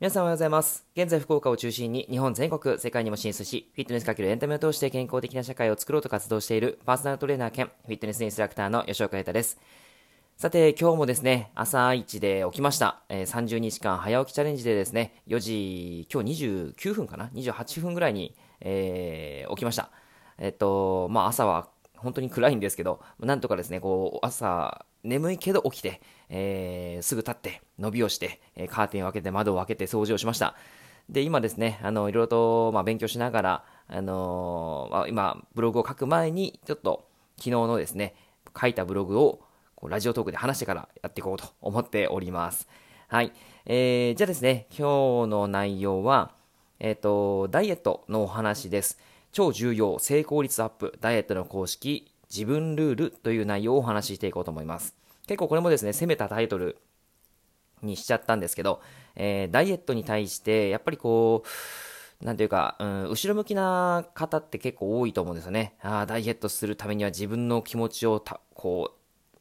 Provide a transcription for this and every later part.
皆さんおはようございます。現在福岡を中心に日本全国、世界にも進出し、フィットネスかけるエンタメを通して健康的な社会を作ろうと活動しているパーソナルトレーナー兼フィットネスインストラクターの吉岡優太です。さて、今日もですね、朝一で起きました。えー、30日間早起きチャレンジでですね、4時、今日29分かな ?28 分ぐらいに、えー、起きました。えっと、まあ朝は本当に暗いんですけど、なんとかですね、こう、朝、眠いけど起きて、えー、すぐ立って、伸びをして、えカーテンを開けて、窓を開けて掃除をしました。で、今ですね、あの、いろいろと、まあ、勉強しながら、あのー、ま、今、ブログを書く前に、ちょっと、昨日のですね、書いたブログを、こうラジオトークで話してからやっていこうと思っております。はい。えー、じゃあですね、今日の内容は、えっ、ー、と、ダイエットのお話です。超重要、成功率アップ、ダイエットの公式、自分ルールという内容をお話ししていこうと思います。結構これもですね、攻めたタイトルにしちゃったんですけど、えー、ダイエットに対して、やっぱりこう、なんていうか、うん、後ろ向きな方って結構多いと思うんですよね。ああ、ダイエットするためには自分の気持ちをた、こ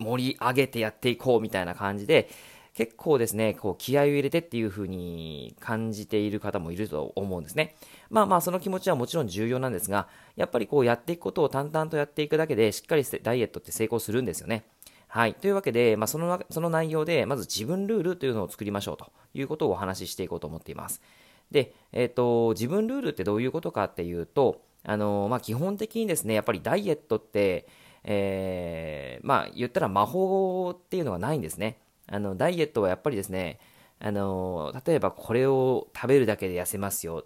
う、盛り上げてやっていこうみたいな感じで、結構ですね、こう気合を入れてっていう風に感じている方もいると思うんですね。まあまあその気持ちはもちろん重要なんですが、やっぱりこうやっていくことを淡々とやっていくだけでしっかりダイエットって成功するんですよね。はい。というわけで、まあ、その、その内容で、まず自分ルールというのを作りましょうということをお話ししていこうと思っています。で、えっ、ー、と、自分ルールってどういうことかっていうと、あの、まあ、基本的にですね、やっぱりダイエットって、えー、まあ、言ったら魔法っていうのはないんですね。あの、ダイエットはやっぱりですね、あの、例えばこれを食べるだけで痩せますよ。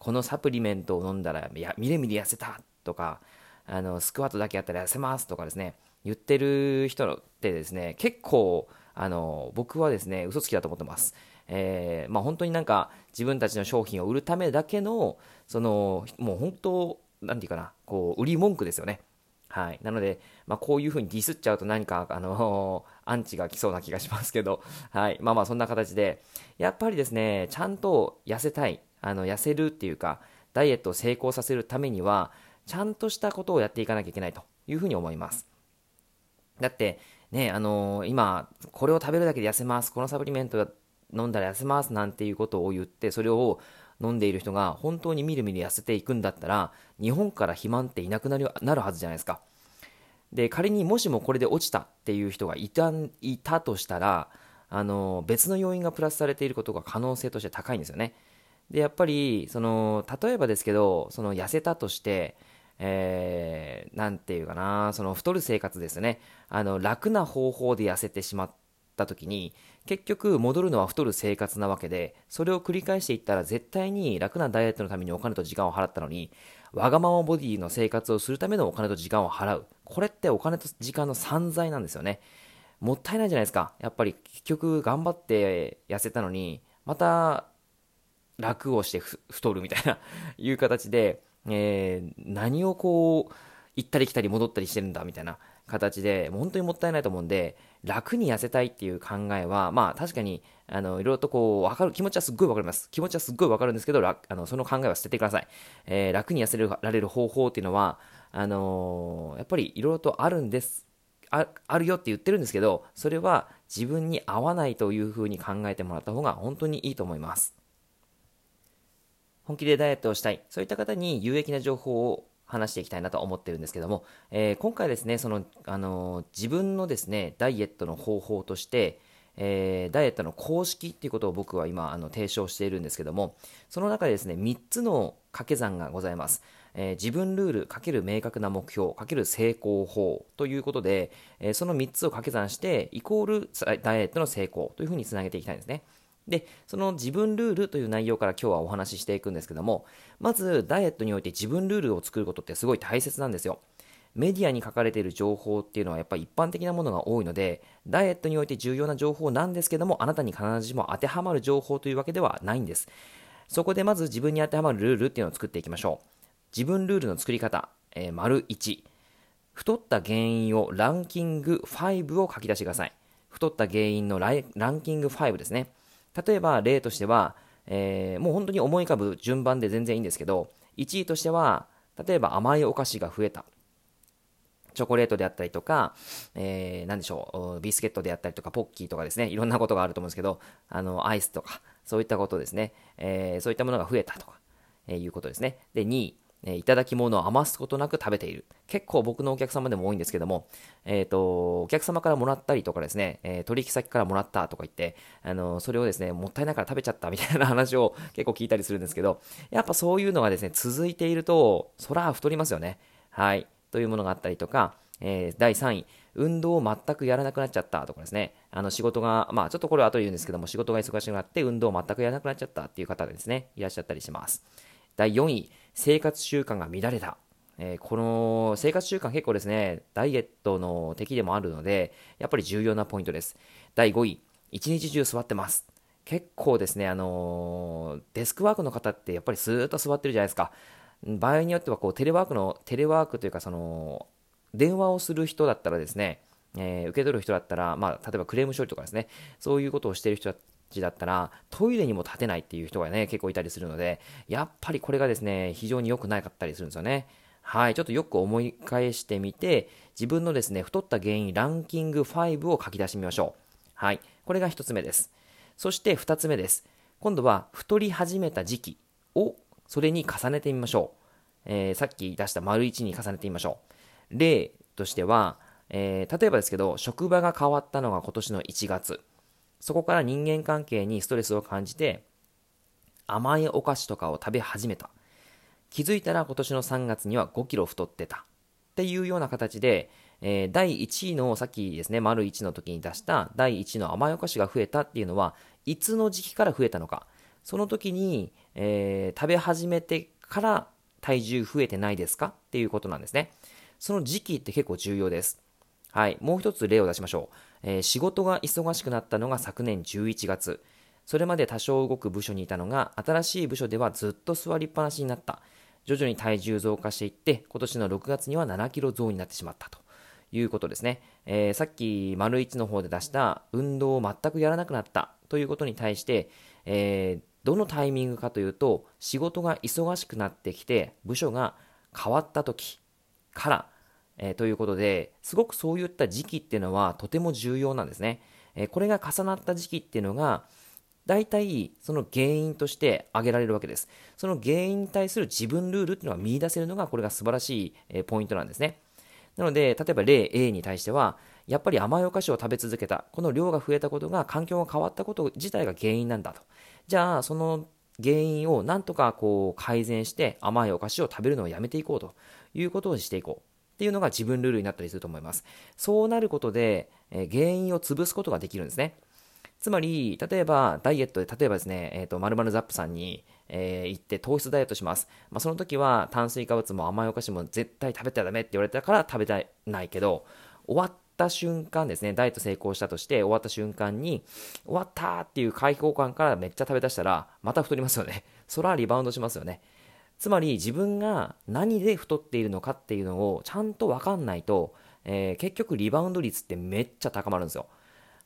このサプリメントを飲んだら、やみるみる痩せたとか、あの、スクワットだけやったら痩せますとかですね、言ってる人ってですね、結構、あの、僕はですね、嘘つきだと思ってます。えー、まあ本当になんか自分たちの商品を売るためだけの、その、もう本当、なんていうかな、こう、売り文句ですよね。はい。なので、まあ、こういう風にディスっちゃうと何か、あのー、アンチが来そうな気がしますけど、はい。まあまあ、そんな形で、やっぱりですね、ちゃんと痩せたい、あの、痩せるっていうか、ダイエットを成功させるためには、ちゃんとしたことをやっていかなきゃいけないというふうに思います。だって、ね、あのー、今、これを食べるだけで痩せます、このサプリメント飲んだら痩せますなんていうことを言って、それを飲んでいる人が本当にみるみる痩せていくんだったら、日本から肥満っていなくなるなるはずじゃないですか。で、仮にもしもこれで落ちたっていう人がいたいたとしたら、あの、別の要因がプラスされていることが可能性として高いんですよね。で、やっぱり、その、例えばですけど、その痩せたとして、えー、なんていうかな、その太る生活ですね。あの、楽な方法で痩せてしまった時に、結局戻るのは太る生活なわけで、それを繰り返していったら絶対に楽なダイエットのためにお金と時間を払ったのに、わがままボディの生活をするためのお金と時間を払う。これってお金と時間の散財なんですよね。もったいないじゃないですか。やっぱり結局頑張って痩せたのに、また楽をして太るみたいな いう形で、えー、何をこう、行ったり来たり戻ったりしてるんだみたいな形で、本当にもったいないと思うんで、楽に痩せたいっていう考えは、まあ確かに、あの、いろいろとこう、わかる、気持ちはすっごいわかります。気持ちはすっごいわかるんですけど、あの、その考えは捨ててください。えー、楽に痩せられる方法っていうのは、あのー、やっぱりいろいろとあるんです。ああるよって言ってるんですけど、それは自分に合わないというふうに考えてもらった方が本当にいいと思います。本気でダイエットをしたい、そういった方に有益な情報を話していきたいなと思ってるんですけども、えー、今回ですね、その、あのー、自分のですね、ダイエットの方法として、えー、ダイエットの公式っていうことを僕は今、あの、提唱しているんですけども、その中でですね、3つの掛け算がございます。えー、自分ルールかける明確な目標かける成功法ということで、えー、その3つを掛け算してイコールダイエットの成功というふうにつなげていきたいんですね。で、その自分ルールという内容から今日はお話ししていくんですけども、まずダイエットにおいて自分ルールを作ることってすごい大切なんですよ。メディアに書かれている情報っていうのはやっぱり一般的なものが多いので、ダイエットにおいて重要な情報なんですけども、あなたに必ずしも当てはまる情報というわけではないんです。そこでまず自分に当てはまるルールっていうのを作っていきましょう。自分ルールの作り方、えー、丸1。太った原因をランキング5を書き出してください。太った原因のランキング5ですね。例えば例としては、えー、もう本当に思い浮かぶ順番で全然いいんですけど、1位としては、例えば甘いお菓子が増えた。チョコレートであったりとか、えー、何でしょう、ビスケットであったりとか、ポッキーとかですね、いろんなことがあると思うんですけど、あの、アイスとか、そういったことですね。えー、そういったものが増えたとか、えー、いうことですね。で、2位、えいただき物を余すことなく食べている。結構僕のお客様でも多いんですけども、えっ、ー、と、お客様からもらったりとかですね、えー、取引先からもらったとか言って、あの、それをですね、もったいないから食べちゃったみたいな話を 結構聞いたりするんですけど、やっぱそういうのがですね、続いていると、そら太りますよね。はい。というものがあったりとか、えー、第3位、運動を全くやらなくなっちゃったとかですね、あの仕事が、まあちょっとこれは後で言うんですけども、仕事が忙しくなって運動を全くやらなくなっちゃったっていう方ですね、いらっしゃったりします。第4位、生活習慣が乱れた。えー、この生活習慣結構ですね、ダイエットの敵でもあるので、やっぱり重要なポイントです。第5位、一日中座ってます。結構ですね、あのー、デスクワークの方ってやっぱりずーっと座ってるじゃないですか。場合によってはこうテレワークの、テレワークというかその、電話をする人だったらですね、えー、受け取る人だったら、まあ、例えばクレーム処理とかですね、そういうことをしている人だったら、トイレにも立てないっていう人がね、結構いたりするので、やっぱりこれがですね、非常に良くなかったりするんですよね。はい、ちょっとよく思い返してみて、自分のですね、太った原因ランキング5を書き出してみましょう。はい、これが1つ目です。そして2つ目です。今度は太り始めた時期をそれに重ねてみましょう。えー、さっき出した丸1に重ねてみましょう。例としては、えー、例えばですけど、職場が変わったのが今年の1月。そこから人間関係にストレスを感じて、甘いお菓子とかを食べ始めた。気づいたら今年の3月には5キロ太ってた。っていうような形で、えー、第1位の、さっきですね、丸1の時に出した第1位の甘いお菓子が増えたっていうのは、いつの時期から増えたのか。その時に、えー、食べ始めてから体重増えてないですか？っていうことなんですね。その時期って結構重要です。はい。もう一つ例を出しましょう。えー、仕事が忙しくなったのが昨年11月。それまで多少動く部署にいたのが、新しい部署ではずっと座りっぱなしになった。徐々に体重増加していって、今年の6月には7キロ増になってしまったということですね。えー、さっき、丸1の方で出した運動を全くやらなくなったということに対して、えー、どのタイミングかというと、仕事が忙しくなってきて、部署が変わった時から、えー、ということで、すごくそういった時期っていうのはとても重要なんですね。えー、これが重なった時期っていうのが、大体その原因として挙げられるわけです。その原因に対する自分ルールっていうのが見出せるのがこれが素晴らしい、えー、ポイントなんですね。なので、例えば例 A に対しては、やっぱり甘いお菓子を食べ続けた、この量が増えたことが環境が変わったこと自体が原因なんだと。じゃあ、その原因をなんとかこう改善して甘いお菓子を食べるのをやめていこうということをしていこう。っていうのが自分ルールになったりすると思います。そうなることで、えー、原因を潰すことができるんですね。つまり、例えば、ダイエットで、例えばですね、えっ、ー、と、まるザップさんに、えー、行って糖質ダイエットします。まあ、その時は炭水化物も甘いお菓子も絶対食べたらダメって言われたから食べたないけど、終わった瞬間ですね、ダイエット成功したとして終わった瞬間に、終わったっていう解放感からめっちゃ食べ出したら、また太りますよね。そらリバウンドしますよね。つまり自分が何で太っているのかっていうのをちゃんと分かんないと、えー、結局リバウンド率ってめっちゃ高まるんですよ。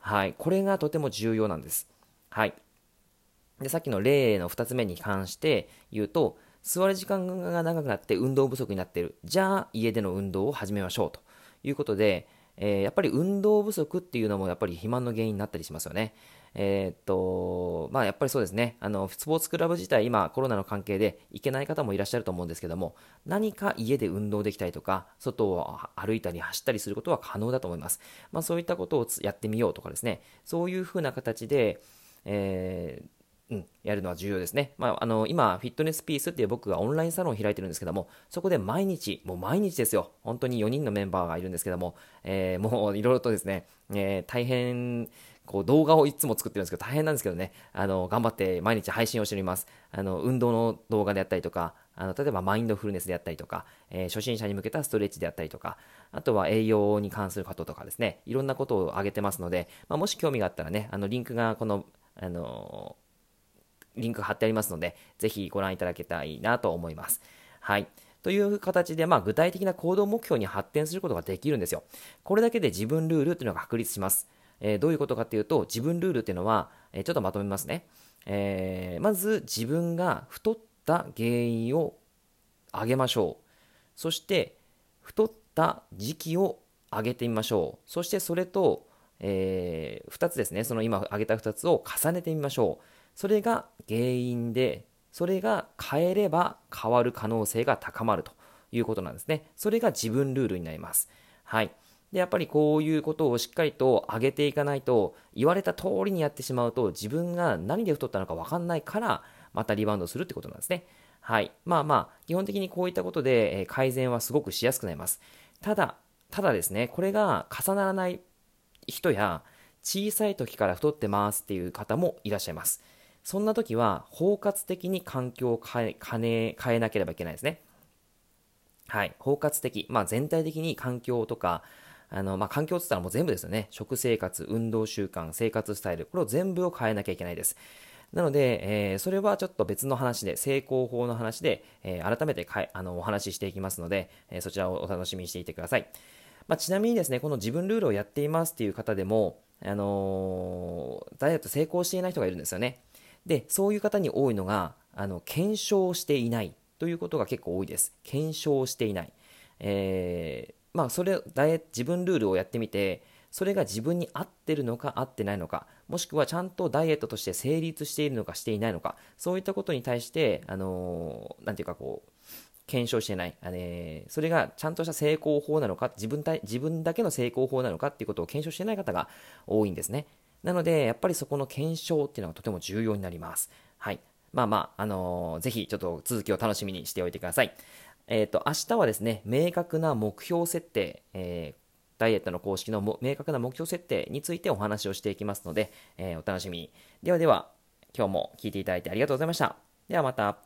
はい。これがとても重要なんです。はい。で、さっきの例の2つ目に関して言うと、座る時間が長くなって運動不足になっている。じゃあ、家での運動を始めましょうということで、えー、やっぱり運動不足っていうのもやっぱり肥満の原因になったりしますよね。えー、っと、まあやっぱりそうですね、あの、スポーツクラブ自体、今コロナの関係で行けない方もいらっしゃると思うんですけども、何か家で運動できたりとか、外を歩いたり走ったりすることは可能だと思います。まあそういったことをやってみようとかですね、そういうふうな形で、えーうん、やるのは重要ですね。まあ、あの、今、フィットネスピースっていう僕がオンラインサロンを開いてるんですけども、そこで毎日、もう毎日ですよ。本当に4人のメンバーがいるんですけども、えー、もういろいろとですね、えー、大変、こう動画をいつも作ってるんですけど大変なんですけどね、あの、頑張って毎日配信をしております。あの、運動の動画であったりとか、あの、例えばマインドフルネスであったりとか、えー、初心者に向けたストレッチであったりとか、あとは栄養に関することとかですね、いろんなことを挙げてますので、まあ、もし興味があったらね、あの、リンクがこの、あのリンク貼ってありますので、ぜひご覧いただけたらいいなと思います。はい。という形で、まあ、具体的な行動目標に発展することができるんですよ。これだけで自分ルールっていうのが確立します。えー、どういうことかっていうと、自分ルールっていうのは、えー、ちょっとまとめますね。えー、まず自分が太った原因を上げましょう。そして、太った時期を上げてみましょう。そしてそれと、えー、2つですね。その今挙げた2つを重ねてみましょう。それが原因で、それが変えれば変わる可能性が高まるということなんですね。それが自分ルールになります。はい。で、やっぱりこういうことをしっかりと上げていかないと、言われた通りにやってしまうと、自分が何で太ったのか分かんないから、またリバウンドするってことなんですね。はい。まあまあ、基本的にこういったことで、え改善はすごくしやすくなります。ただ、ただですね、これが重ならない人や、小さい時から太ってますっていう方もいらっしゃいます。そんな時は、包括的に環境を変え変え変えなければいけないですね。はい。包括的。まあ全体的に環境とか、あの、まあ、環境って言ったらもう全部ですよね。食生活、運動習慣、生活スタイル。これを全部を変えなきゃいけないです。なので、えー、それはちょっと別の話で、成功法の話で、えー、改めてかいあのお話ししていきますので、えー、そちらをお楽しみにしていてください。まあ、ちなみにですね、この自分ルールをやっていますっていう方でも、あのダイエット成功していない人がいるんですよね。で、そういう方に多いのが、あの、検証していないということが結構多いです。検証していない。えー、まあ、それ、ダイエ自分ルールをやってみて、それが自分に合ってるのか合ってないのか、もしくはちゃんとダイエットとして成立しているのかしていないのか、そういったことに対して、あのー、ていうかこう、検証してない、あね、それがちゃんとした成功法なのか、自分自分だけの成功法なのかっていうことを検証してない方が多いんですね。なので、やっぱりそこの検証っていうのがとても重要になります。はい。まあまあ、あのー、ぜひちょっと続きを楽しみにしておいてください。えっ、ー、と、明日はですね、明確な目標設定、えーダイエットの公式の明確な目標設定についてお話をしていきますので、えー、お楽しみに。ではでは、今日も聞いていただいてありがとうございました。ではまた。